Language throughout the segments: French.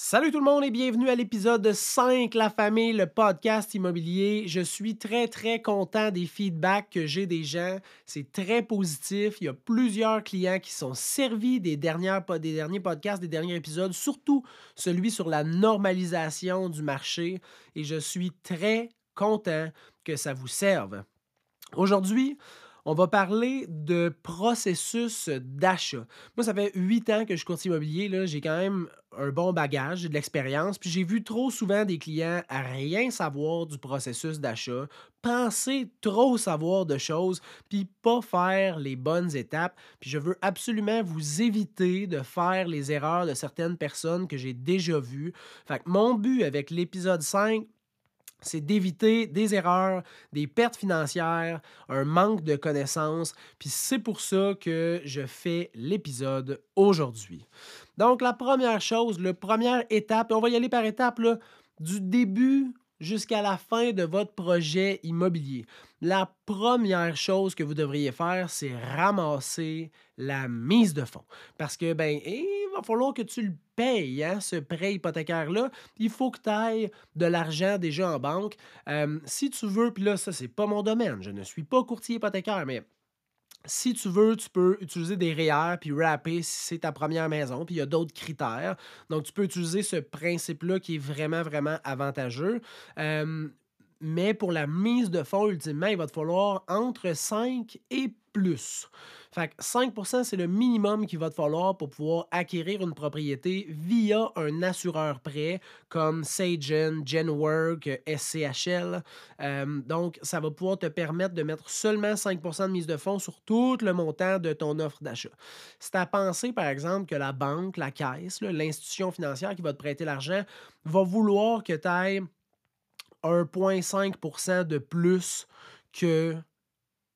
Salut tout le monde et bienvenue à l'épisode 5 La famille, le podcast immobilier. Je suis très très content des feedbacks que j'ai des gens. C'est très positif. Il y a plusieurs clients qui sont servis des, des derniers podcasts, des derniers épisodes, surtout celui sur la normalisation du marché. Et je suis très content que ça vous serve. Aujourd'hui, on va parler de processus d'achat. Moi, ça fait huit ans que je courtier immobilier. J'ai quand même un bon bagage, de l'expérience. Puis j'ai vu trop souvent des clients à rien savoir du processus d'achat, penser trop savoir de choses, puis pas faire les bonnes étapes. Puis je veux absolument vous éviter de faire les erreurs de certaines personnes que j'ai déjà vues. Fait que mon but avec l'épisode 5, c'est d'éviter des erreurs, des pertes financières, un manque de connaissances, puis c'est pour ça que je fais l'épisode aujourd'hui. Donc la première chose, la première étape, on va y aller par étapes, du début jusqu'à la fin de votre projet immobilier. La première chose que vous devriez faire, c'est ramasser la mise de fonds. Parce que, ben, il va falloir que tu le payes, hein, ce prêt hypothécaire-là. Il faut que tu ailles de l'argent déjà en banque. Euh, si tu veux, puis là, ça, c'est pas mon domaine. Je ne suis pas courtier hypothécaire, mais si tu veux, tu peux utiliser des REER puis rapper si c'est ta première maison. Puis il y a d'autres critères. Donc, tu peux utiliser ce principe-là qui est vraiment, vraiment avantageux. Euh, mais pour la mise de fonds, ultimement, il va te falloir entre 5 et plus. Fait que 5% c'est le minimum qu'il va te falloir pour pouvoir acquérir une propriété via un assureur prêt comme Sagen, Genwork, SCHL. Euh, donc, ça va pouvoir te permettre de mettre seulement 5% de mise de fonds sur tout le montant de ton offre d'achat. C'est à penser, par exemple, que la banque, la caisse, l'institution financière qui va te prêter l'argent, va vouloir que tu ailles 1,5% de plus que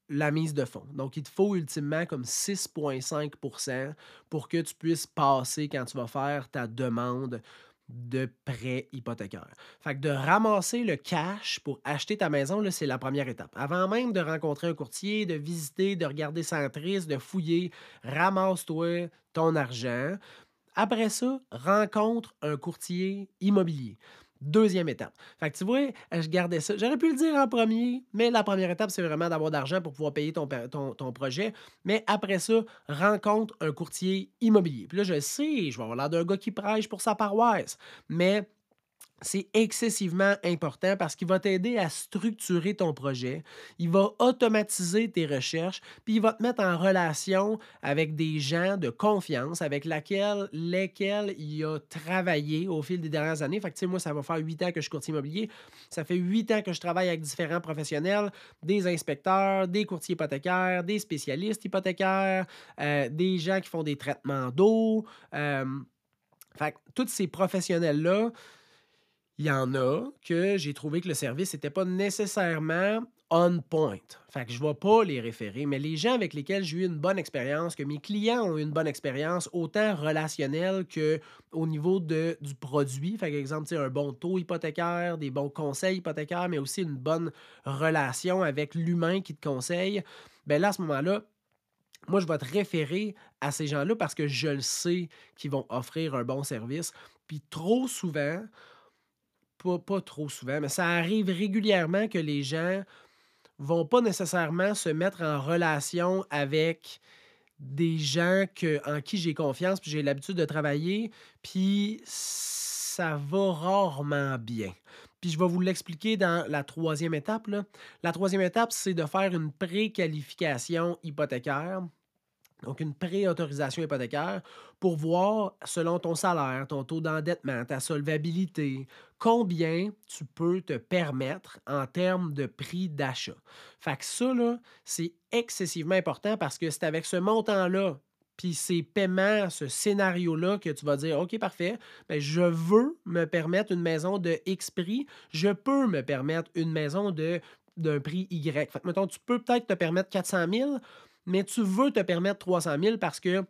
la mise de fonds. Donc, il te faut ultimement comme 6,5% pour que tu puisses passer quand tu vas faire ta demande de prêt hypothécaire. Fait que de ramasser le cash pour acheter ta maison, c'est la première étape. Avant même de rencontrer un courtier, de visiter, de regarder Centris, de fouiller, ramasse-toi ton argent. Après ça, rencontre un courtier immobilier. Deuxième étape. Fait que tu vois, je gardais ça. J'aurais pu le dire en premier, mais la première étape, c'est vraiment d'avoir d'argent pour pouvoir payer ton, projet. Mais après ça, rencontre un courtier immobilier. Puis là, je sais, je vais avoir l'air d'un gars qui prêche pour sa paroisse. Mais c'est excessivement important parce qu'il va t'aider à structurer ton projet, il va automatiser tes recherches, puis il va te mettre en relation avec des gens de confiance avec lesquels il a travaillé au fil des dernières années. Fait que, moi, ça va faire huit ans que je suis courtier immobilier. Ça fait huit ans que je travaille avec différents professionnels, des inspecteurs, des courtiers hypothécaires, des spécialistes hypothécaires, euh, des gens qui font des traitements d'eau. Euh, fait que tous ces professionnels-là, il y en a que j'ai trouvé que le service n'était pas nécessairement on point. Fait que je ne vais pas les référer, mais les gens avec lesquels j'ai eu une bonne expérience, que mes clients ont eu une bonne expérience, autant relationnelle qu'au niveau de, du produit. Fait exemple, un bon taux hypothécaire, des bons conseils hypothécaires, mais aussi une bonne relation avec l'humain qui te conseille. Ben là, à ce moment-là, moi, je vais te référer à ces gens-là parce que je le sais qu'ils vont offrir un bon service. Puis trop souvent, pas, trop souvent, mais ça arrive régulièrement que les gens vont pas nécessairement se mettre en relation avec des gens en qui j'ai confiance, puis j'ai l'habitude de travailler, puis ça va rarement bien. Puis je vais vous l'expliquer dans la troisième étape. La troisième étape, c'est de faire une préqualification hypothécaire donc une préautorisation hypothécaire, pour voir, selon ton salaire, ton taux d'endettement, ta solvabilité, combien tu peux te permettre en termes de prix d'achat. Fait que ça, c'est excessivement important parce que c'est avec ce montant-là, puis ces paiements, ce scénario-là, que tu vas dire, OK, parfait, bien, je veux me permettre une maison de X prix, je peux me permettre une maison d'un prix Y. Fait mettons, tu peux peut-être te permettre 400 000, mais tu veux te permettre 300 000 parce que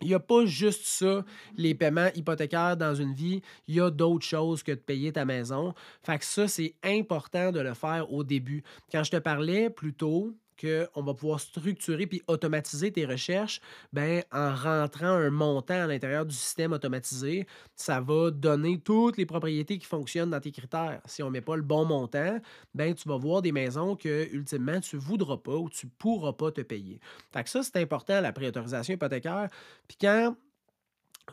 il n'y a pas juste ça, les paiements hypothécaires dans une vie. Il y a d'autres choses que de payer ta maison. Fait que ça, c'est important de le faire au début. Quand je te parlais plus tôt qu'on va pouvoir structurer puis automatiser tes recherches, ben, en rentrant un montant à l'intérieur du système automatisé, ça va donner toutes les propriétés qui fonctionnent dans tes critères. Si on ne met pas le bon montant, ben, tu vas voir des maisons que, ultimement, tu ne voudras pas ou tu ne pourras pas te payer. Fait que ça, c'est important, la préautorisation hypothécaire. Puis quand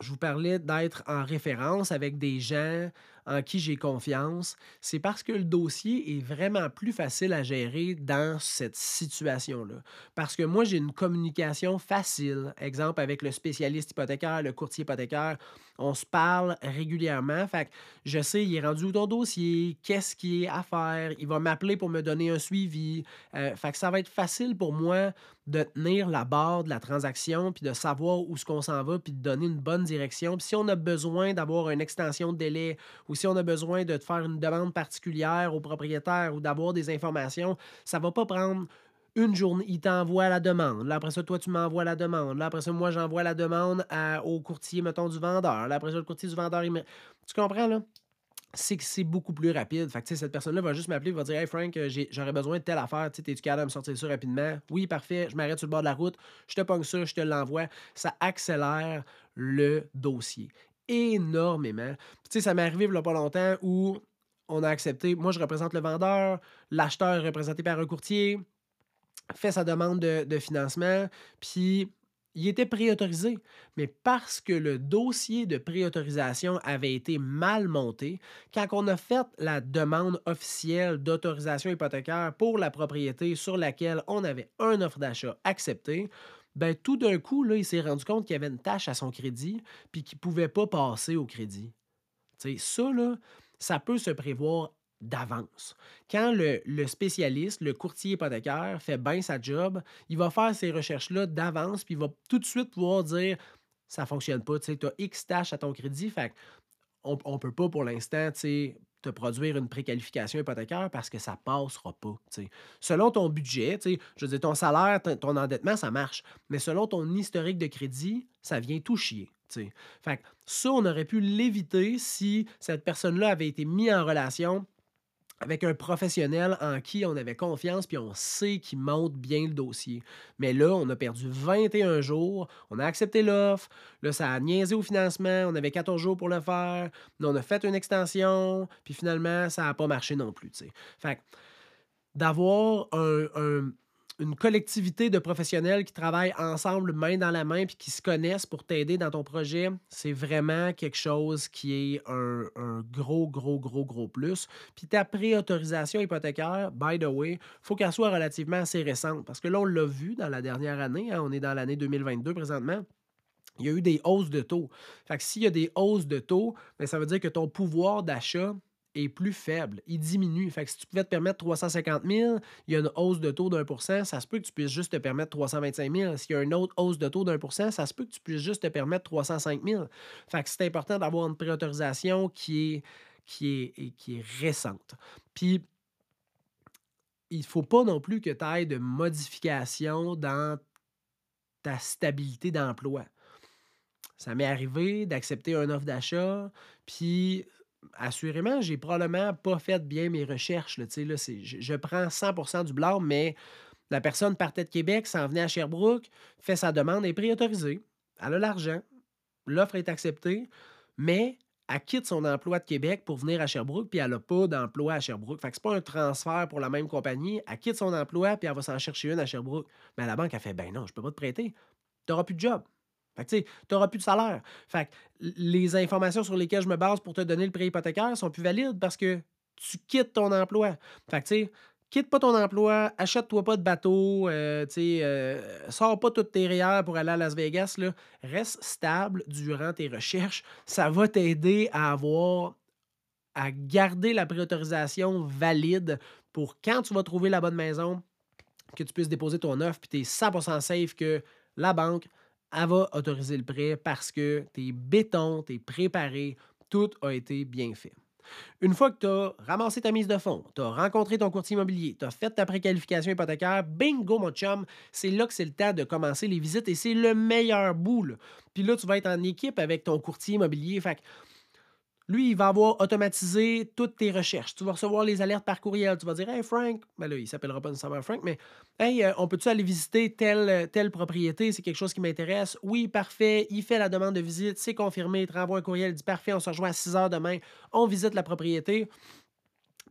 je vous parlais d'être en référence avec des gens en qui j'ai confiance, c'est parce que le dossier est vraiment plus facile à gérer dans cette situation-là. Parce que moi, j'ai une communication facile. Exemple, avec le spécialiste hypothécaire, le courtier hypothécaire, on se parle régulièrement. Fait que je sais, il est rendu où ton dossier, qu'est-ce qui est à faire, il va m'appeler pour me donner un suivi. Euh, fait que ça va être facile pour moi de tenir la barre de la transaction, puis de savoir où ce qu'on s'en va, puis de donner une bonne direction. Puis si on a besoin d'avoir une extension de délai ou si on a besoin de faire une demande particulière au propriétaire ou d'avoir des informations, ça ne va pas prendre une journée, il t'envoie la demande. Là, après ça, toi, tu m'envoies la demande. Là, après ça, moi, j'envoie la demande au courtier, mettons, du vendeur. Là, après ça, le courtier du vendeur, il me... Tu comprends, là? c'est que c'est beaucoup plus rapide. Fait que, cette personne-là va juste m'appeler, va dire Hey Frank, euh, j'aurais besoin de telle affaire, tu es capable de me sortir ça rapidement? Oui, parfait, je m'arrête sur le bord de la route, je te pogne ça, je te l'envoie. Ça accélère le dossier énormément. Tu sais, ça m'est arrivé il n'y a pas longtemps où on a accepté, moi je représente le vendeur, l'acheteur est représenté par un courtier, fait sa demande de, financement, puis il était préautorisé, mais parce que le dossier de préautorisation avait été mal monté, quand on a fait la demande officielle d'autorisation hypothécaire pour la propriété sur laquelle on avait un offre d'achat acceptée, ben tout d'un coup, là, il s'est rendu compte qu'il y avait une tâche à son crédit, puis qu'il ne pouvait pas passer au crédit. ça, ça peut se prévoir d'avance. Quand le, spécialiste, le courtier hypothécaire, fait bien sa job, il va faire ces recherches-là d'avance, puis il va tout de suite pouvoir dire ça ne fonctionne pas, tu as X tâches à ton crédit, fait on ne peut pas pour l'instant te produire une préqualification hypothécaire parce que ça passera pas. Selon ton budget, je veux dire, ton salaire, ton endettement, ça marche. Mais selon ton historique de crédit, ça vient tout chier. Fait ça, on aurait pu l'éviter si cette personne-là avait été mise en relation avec un professionnel en qui on avait confiance, puis on sait qu'il monte bien le dossier. Mais là, on a perdu 21 jours, on a accepté l'offre, là, ça a niaisé au financement, on avait 14 jours pour le faire, on a fait une extension, puis finalement, ça n'a pas marché non plus. Fait d'avoir un une collectivité de professionnels qui travaillent ensemble main dans la main puis qui se connaissent pour t'aider dans ton projet, c'est vraiment quelque chose qui est un, gros, gros, gros, gros plus. Puis ta préautorisation hypothécaire, by the way, faut qu'elle soit relativement assez récente parce que là, on l'a vu dans la dernière année, hein, on est dans l'année 2022 présentement il y a eu des hausses de taux. Fait que s'il y a des hausses de taux, bien, ça veut dire que ton pouvoir d'achat est plus faible. Il diminue. Fait que si tu pouvais te permettre 350 000, il y a une hausse de taux d'un ça se peut que tu puisses juste te permettre 325 000. S'il y a une autre hausse de taux d'un ça se peut que tu puisses juste te permettre 305 000. Fait que c'est important d'avoir une préautorisation qui est, qui est, qui est récente. Puis, il ne faut pas non plus que tu aies de modifications dans ta stabilité d'emploi. Ça m'est arrivé d'accepter un offre d'achat, puis assurément, j'ai probablement pas fait bien mes recherches. Là, je, je, prends 100% du blâme, mais la personne partait de Québec, s'en venait à Sherbrooke, fait sa demande, est préautorisée. Elle a l'argent. L'offre est acceptée, mais elle quitte son emploi de Québec pour venir à Sherbrooke, puis elle n'a pas d'emploi à Sherbrooke. Fait que c'est pas un transfert pour la même compagnie. Elle quitte son emploi, puis elle va s'en chercher une à Sherbrooke. Mais la banque a fait Ben non, je peux pas te prêter. Tu n'auras plus de job. Fait que, tu n'auras plus de salaire. Fait que, les informations sur lesquelles je me base pour te donner le prêt hypothécaire sont plus valides parce que tu quittes ton emploi. Fait que, tu quitte pas ton emploi, achète-toi pas de bateau, euh, euh, sors pas toutes tes REER pour aller à Las Vegas, là. Reste stable durant tes recherches. Ça va t'aider à avoir, à garder la préautorisation valide pour quand tu vas trouver la bonne maison, que tu puisses déposer ton offre, puis tu es 100% safe que la banque elle va autoriser le prêt parce que tes bétons, tes préparé, tout a été bien fait. Une fois que tu as ramassé ta mise de fonds, tu as rencontré ton courtier immobilier, tu as fait ta préqualification hypothécaire, bingo mon chum, c'est là que c'est le temps de commencer les visites et c'est le meilleur bout. Puis là, tu vas être en équipe avec ton courtier immobilier. Fait Lui, il va avoir automatisé toutes tes recherches. Tu vas recevoir les alertes par courriel. Tu vas dire Hey Frank, ben là, il s'appellera pas nécessairement Frank, mais Hey, euh, on peut-tu aller visiter telle, telle propriété? C'est quelque chose qui m'intéresse. Oui, parfait. Il fait la demande de visite, c'est confirmé. Il te renvoie un courriel, il dit Parfait, on se rejoint à 6 heures demain. On visite la propriété.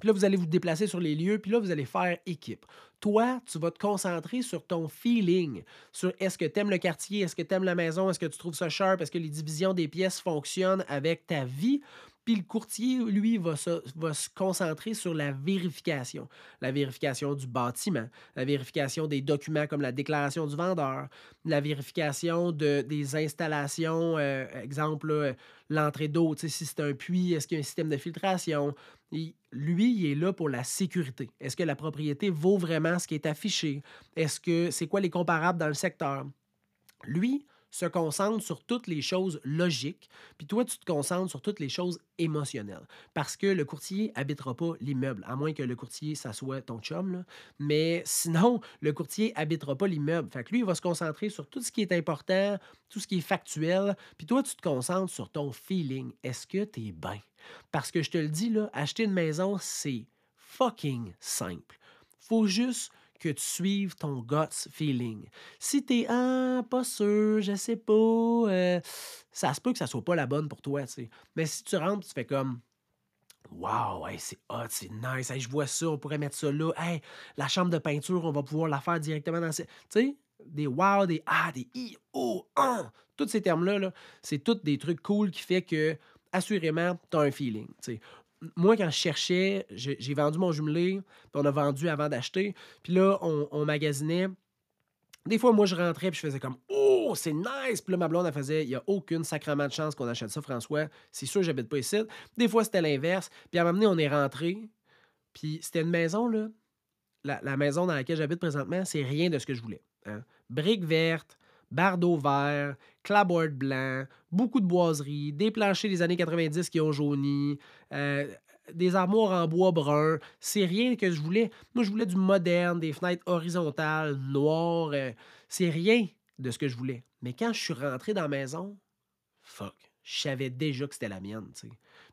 Puis là, vous allez vous déplacer sur les lieux, puis là, vous allez faire équipe. Toi, tu vas te concentrer sur ton feeling, sur est-ce que tu aimes le quartier, est-ce que tu aimes la maison, est-ce que tu trouves ça sharp, est-ce que les divisions des pièces fonctionnent avec ta vie. Puis le courtier, lui, va se, concentrer sur la vérification. La vérification du bâtiment, la vérification des documents comme la déclaration du vendeur, la vérification de, des installations, euh, exemple, l'entrée d'eau, si c'est un puits, est-ce qu'il y a un système de filtration? lui, il est là pour la sécurité. Est-ce que la propriété vaut vraiment ce qui est affiché? Est-ce que c'est quoi les comparables dans le secteur? Lui, se concentre sur toutes les choses logiques, puis toi, tu te concentres sur toutes les choses émotionnelles. Parce que le courtier habitera pas l'immeuble, à moins que le courtier, ça soit ton chum. Mais sinon, le courtier habitera pas l'immeuble. Fait que lui, il va se concentrer sur tout ce qui est important, tout ce qui est factuel, puis toi, tu te concentres sur ton feeling. Est-ce que tu es bien? Parce que je te le dis, là, acheter une maison, c'est fucking simple. Faut juste que tu suives ton guts feeling. Si t'es ah, pas sûr, je sais pas, euh, ça se peut que ça soit pas la bonne pour toi, tu sais. Mais si tu rentres, tu fais comme Wow, c'est hot, c'est nice, je vois ça, on pourrait mettre ça là. Hey, la chambre de peinture, on va pouvoir la faire directement dans Tu sais, des wow, des ah, des i, oh, ah, tous ces termes-là, -là, c'est tous des trucs cool qui fait que, assurément, tu as un feeling. sais moi, quand je cherchais, j'ai vendu mon jumelé, puis on a vendu avant d'acheter. Puis là, on, magasinait. Des fois, moi, je rentrais puis je faisais comme Oh, c'est nice! Puis là, ma blonde, elle faisait Il n'y a aucune sacrement de chance qu'on achète ça, François. C'est sûr, j'habite pas ici. Des fois, c'était l'inverse. Puis à un moment donné, on est rentré. Puis c'était une maison, là. La, maison dans laquelle j'habite présentement, c'est rien de ce que je voulais. Hein. Briques vertes, bardeaux verts, clapboard blanc, beaucoup de boiseries, des planchers des années 90 qui ont jauni, euh, des armoires en bois brun. C'est rien que je voulais. Moi, je voulais du moderne, des fenêtres horizontales, noires. Euh, c'est rien de ce que je voulais. Mais quand je suis rentré dans la maison, fuck, je savais déjà que c'était la mienne,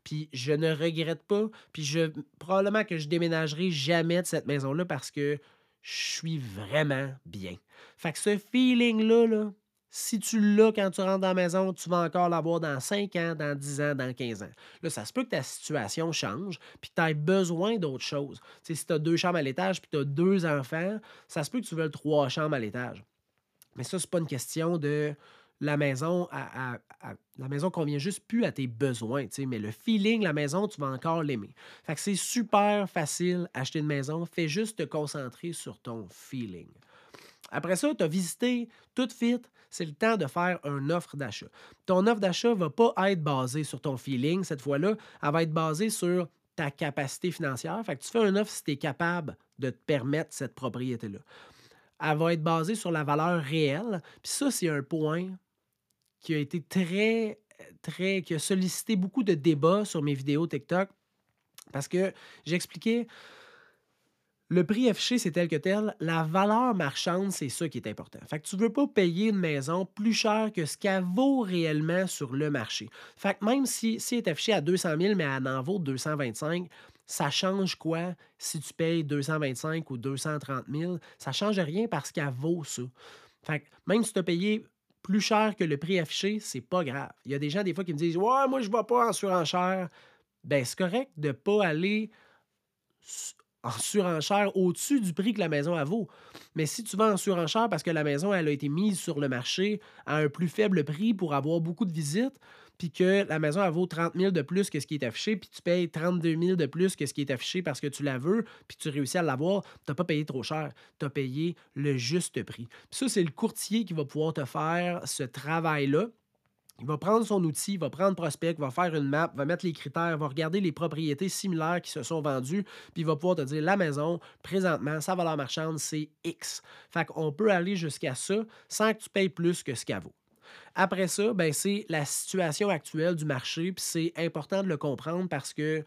Puis je ne regrette pas, puis je probablement que je déménagerai jamais de cette maison-là parce que je suis vraiment bien. Fait que ce feeling-là, là, si tu l'as quand tu rentres dans la maison, tu vas encore l'avoir dans 5 ans, dans 10 ans, dans 15 ans. Là, ça se peut que ta situation change, puis que tu aies besoin d'autre chose. si tu as deux chambres à l'étage, puis tu as deux enfants, ça se peut que tu veuilles trois chambres à l'étage. Mais ça, c'est pas une question de la maison, à, la maison convient juste plus à tes besoins, mais le feeling, la maison, tu vas encore l'aimer. Fait que c'est super facile acheter une maison. Fais juste te concentrer sur ton feeling. Après ça, tu as visité, tout fit, c'est le temps de faire une offre d'achat. Ton offre d'achat ne va pas être basée sur ton feeling cette fois-là, elle va être basée sur ta capacité financière. Fait que tu fais une offre si tu es capable de te permettre cette propriété-là. Elle va être basée sur la valeur réelle. Puis ça, c'est un point qui a été très, très, qui a sollicité beaucoup de débats sur mes vidéos TikTok parce que j'expliquais le prix affiché, c'est tel que tel. La valeur marchande, c'est ça qui est important. Fait que tu veux pas payer une maison plus cher que ce qu'elle vaut réellement sur le marché. Fait que même si, si elle est à 200 000, mais elle en vaut 225, ça change quoi si tu payes 225 ou 230 000? Ça change rien parce qu'elle vaut ça. Fait que même si tu as payé plus cher que le prix affiché, c'est pas grave. Il y a des gens, des fois, qui me disent Ouais, moi, je vais pas en surenchère. Ben, c'est correct de ne pas aller en surenchère au-dessus du prix que la maison a vaut. Mais si tu vas en surenchère parce que la maison elle a été mise sur le marché à un plus faible prix pour avoir beaucoup de visites, puis que la maison elle vaut 30 000 de plus que ce qui est affiché, puis tu payes 32 000 de plus que ce qui est affiché parce que tu la veux, puis tu réussis à l'avoir, tu n'as pas payé trop cher, tu as payé le juste prix. Puis ça, c'est le courtier qui va pouvoir te faire ce travail-là il va prendre son outil, il va prendre Prospect, va faire une map, va mettre les critères, va regarder les propriétés similaires qui se sont vendues, puis il va pouvoir te dire la maison, présentement, sa valeur marchande, c'est X. Fait qu'on peut aller jusqu'à ça sans que tu payes plus que ce qu'elle vaut. Après ça, ben, c'est la situation actuelle du marché, puis c'est important de le comprendre parce que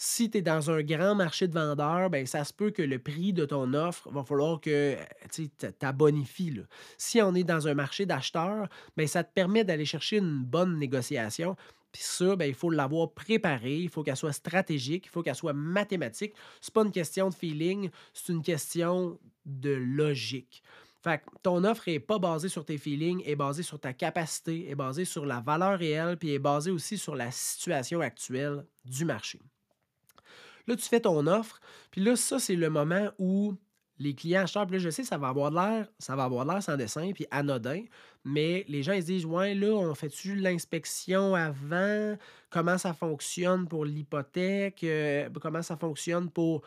si tu es dans un grand marché de vendeurs, ben, ça se peut que le prix de ton offre va falloir que tu bonifies. Si on est dans un marché d'acheteurs, ben, ça te permet d'aller chercher une bonne négociation. Puis ça, ben, il faut l'avoir préparé, il faut qu'elle soit stratégique, il faut qu'elle soit mathématique. C'est pas une question de feeling, c'est une question de logique. Fait que ton offre n'est pas basée sur tes feelings, est basée sur ta capacité, est basée sur la valeur réelle, puis est basée aussi sur la situation actuelle du marché. Là, tu fais ton offre, puis là, ça, c'est le moment où les clients acheteurs, puis là, je sais, ça va avoir l'air, ça va avoir l'air sans dessin, puis anodin, mais les gens, ils se disent, ouais, là, on fait-tu l'inspection avant? Comment ça fonctionne pour l'hypothèque? Euh, comment ça fonctionne pour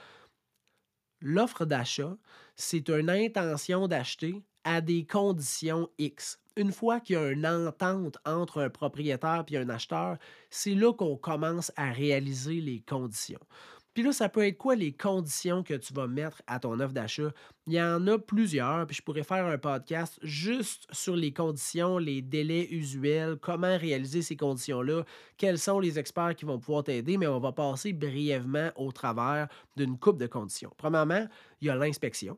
l'offre d'achat? C'est une intention d'acheter à des conditions X. Une fois qu'il y a une entente entre un propriétaire et un acheteur, c'est là qu'on commence à réaliser les conditions. Puis là, ça peut être quoi les conditions que tu vas mettre à ton offre d'achat? Il y en a plusieurs, puis je pourrais faire un podcast juste sur les conditions, les délais usuels, comment réaliser ces conditions-là, quels sont les experts qui vont pouvoir t'aider, mais on va passer brièvement au travers d'une coupe de conditions. Premièrement, il y a l'inspection.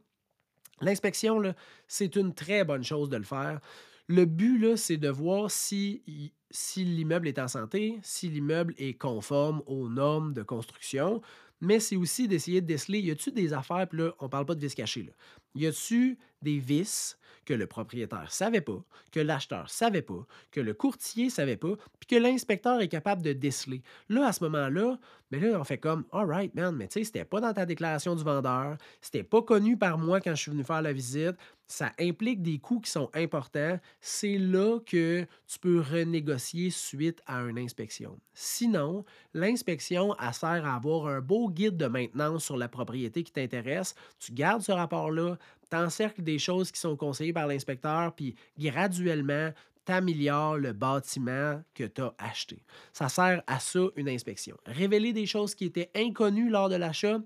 L'inspection, c'est une très bonne chose de le faire. Le but, c'est de voir si, si l'immeuble est en santé, si l'immeuble est conforme aux normes de construction, mais c'est aussi d'essayer de déceler, y a-tu des affaires, puis là, on parle pas de vis cachés, là. Y a-tu des vis que le propriétaire savait pas, que l'acheteur savait pas, que le courtier savait pas, puis que l'inspecteur est capable de déceler? Là, à ce moment-là, mais ben là, on fait comme, all right, man, mais tu sais, c'était pas dans ta déclaration du vendeur, c'était pas connu par moi quand je suis venu faire la visite, ça implique des coûts qui sont importants. C'est là que tu peux renégocier suite à une inspection. Sinon, l'inspection, elle sert à avoir un beau guide de maintenance sur la propriété qui t'intéresse. Tu gardes ce rapport-là, t'encercles des choses qui sont conseillées par l'inspecteur, puis graduellement, t'améliores le bâtiment que tu as acheté. Ça sert à ça une inspection. Révéler des choses qui étaient inconnues lors de l'achat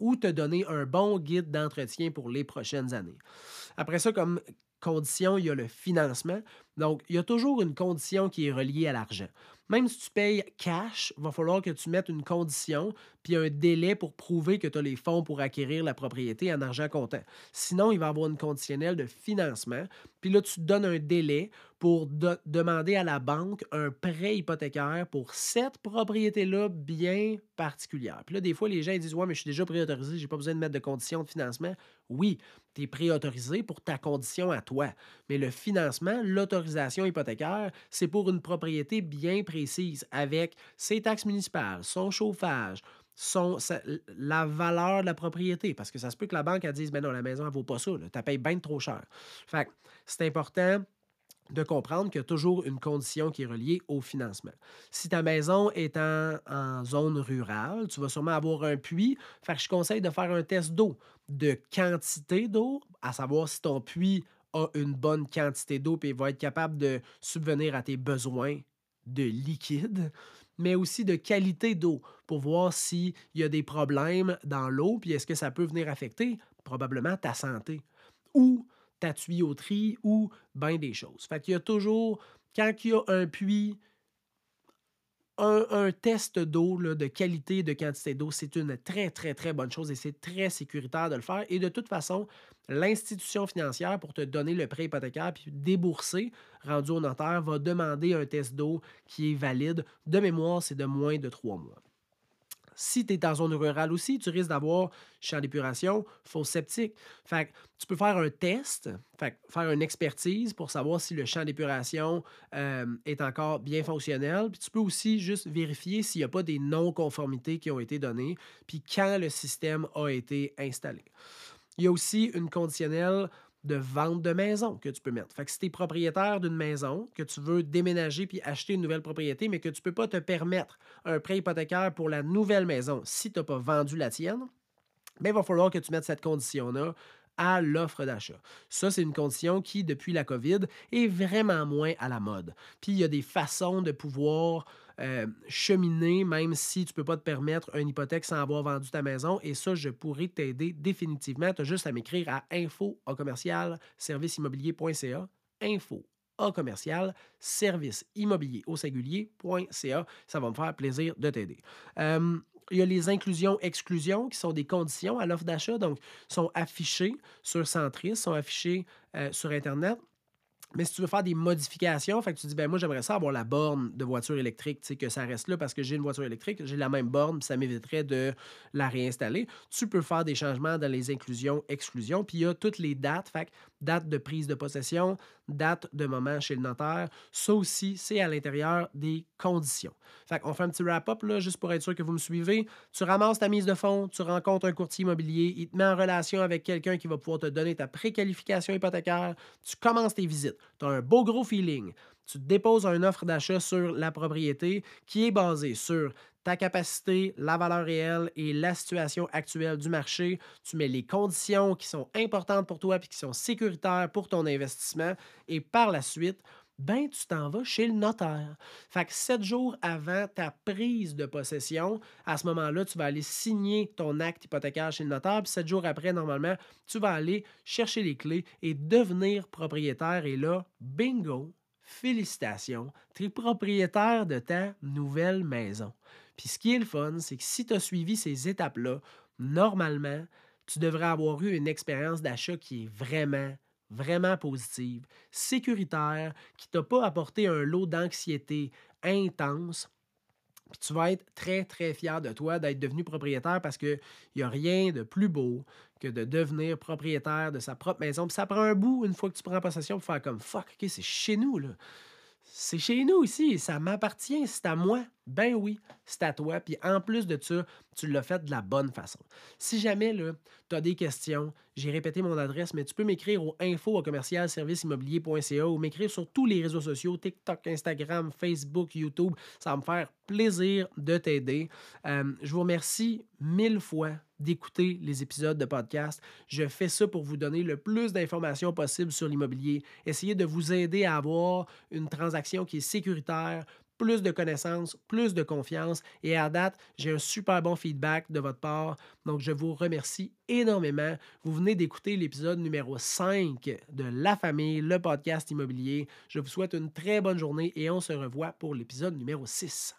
ou te donner un bon guide d'entretien pour les prochaines années. Après ça, comme condition, il y a le financement. Donc, il y a toujours une condition qui est reliée à l'argent. Même si tu payes cash, il va falloir que tu mettes une condition puis un délai pour prouver que tu as les fonds pour acquérir la propriété en argent comptant. Sinon, il va y avoir une conditionnelle de financement. Puis là, tu donnes un délai pour demander à la banque un prêt hypothécaire pour cette propriété-là bien particulière. Puis là, des fois, les gens disent Ouais, mais je suis déjà préautorisé, je n'ai pas besoin de mettre de conditions de financement. Oui, tu es préautorisé pour ta condition à toi. Mais le financement, l'autorisation hypothécaire, c'est pour une propriété bien précise avec ses taxes municipales, son chauffage, la valeur de la propriété. Parce que ça se peut que la banque elle dise ben non, la maison, elle vaut pas ça. Tu payes bien trop cher. Fait c'est important de comprendre qu'il y a toujours une condition qui est reliée au financement. Si ta maison est en, zone rurale, tu vas sûrement avoir un puits. Fait je conseille de faire un test d'eau, de quantité d'eau, à savoir si ton puits a une bonne quantité d'eau et va être capable de subvenir à tes besoins de liquide, mais aussi de qualité d'eau pour voir s'il y a des problèmes dans l'eau, puis est-ce que ça peut venir affecter probablement ta santé ou ta tuyauterie ou bien des choses. Fait qu'il y a toujours, quand il y a un puits, un, test d'eau, de qualité, de quantité d'eau, c'est une très, très, très bonne chose et c'est très sécuritaire de le faire. Et de toute façon, l'institution financière, pour te donner le prêt hypothécaire puis débourser, rendu au notaire, va demander un test d'eau qui est valide. De mémoire, c'est de moins de trois mois. Si tu es en zone rurale aussi, tu risques d'avoir champ d'épuration, fosse septique. Fait tu peux faire un test, faire une expertise pour savoir si le champ d'épuration euh, est encore bien fonctionnel. Puis tu peux aussi juste vérifier s'il n'y a pas des non-conformités qui ont été données, puis quand le système a été installé. Il y a aussi une conditionnelle de vente de maison que tu peux mettre. Fait que si tu es propriétaire d'une maison, que tu veux déménager puis acheter une nouvelle propriété, mais que tu ne peux pas te permettre un prêt hypothécaire pour la nouvelle maison si tu n'as pas vendu la tienne, il va falloir que tu mettes cette condition-là à l'offre d'achat. Ça, c'est une condition qui, depuis la COVID, est vraiment moins à la mode. Puis il y a des façons de pouvoir euh, cheminer, même si tu ne peux pas te permettre une hypothèque sans avoir vendu ta maison. Et ça, je pourrais t'aider définitivement. Tu as juste à m'écrire à info commercial serviceimmobilier.ca. Info commercial service immobilier au singulier.ca. Ça va me faire plaisir de t'aider. Euh, il y a les inclusions-exclusions qui sont des conditions à l'offre d'achat, donc sont affichées sur Centris, sont affichées euh, sur Internet. Mais si tu veux faire des modifications, fait tu dis, ben moi, j'aimerais ça avoir la borne de voiture électrique, tu sais, que ça reste là parce que j'ai une voiture électrique, j'ai la même borne, ça m'éviterait de la réinstaller. Tu peux faire des changements dans les inclusions, exclusions, puis il y a toutes les dates, fait date de prise de possession, date de moment chez le notaire. Ça aussi, c'est à l'intérieur des conditions. Fait qu'on fait un petit wrap-up, juste pour être sûr que vous me suivez. Tu ramasses ta mise de fonds, tu rencontres un courtier immobilier, il te met en relation avec quelqu'un qui va pouvoir te donner ta préqualification hypothécaire, tu commences tes visites tu as un beau gros feeling. Tu déposes une offre d'achat sur la propriété qui est basée sur ta capacité, la valeur réelle et la situation actuelle du marché. Tu mets les conditions qui sont importantes pour toi et qui sont sécuritaires pour ton investissement. Et par la suite, ben tu t'en vas chez le notaire. Fait que sept jours avant ta prise de possession, à ce moment-là, tu vas aller signer ton acte hypothécaire chez le notaire, puis sept jours après, normalement, tu vas aller chercher les clés et devenir propriétaire. Et là, bingo, félicitations, tu es propriétaire de ta nouvelle maison. Puis ce qui est le fun, c'est que si tu as suivi ces étapes-là, normalement, tu devrais avoir eu une expérience d'achat qui est vraiment vraiment positive, sécuritaire, qui t'a pas apporté un lot d'anxiété intense. Tu vas être très, très fier de toi d'être devenu propriétaire parce qu'il n'y a rien de plus beau que de devenir propriétaire de sa propre maison. Puis ça prend un bout, une fois que tu prends possession, pour faire comme fuck, OK, c'est chez nous, là c'est chez nous ici, ça m'appartient, c'est à moi. Ben oui, c'est à toi. Puis en plus de ça, tu l'as fait de la bonne façon. Si jamais tu as des questions, j'ai répété mon adresse, mais tu peux m'écrire au info commercial ou m'écrire sur tous les réseaux sociaux, TikTok, Instagram, Facebook, YouTube. Ça va me faire plaisir de t'aider. Euh, je vous remercie mille fois d'écouter les épisodes de podcast. Je fais ça pour vous donner le plus d'informations possible sur l'immobilier, essayer de vous aider à avoir une transaction qui est sécuritaire, plus de connaissances, plus de confiance. Et à date, j'ai un super bon feedback de votre part. Donc, je vous remercie énormément. Vous venez d'écouter l'épisode numéro 5 de La Famille, le podcast immobilier. Je vous souhaite une très bonne journée et on se revoit pour l'épisode numéro 6.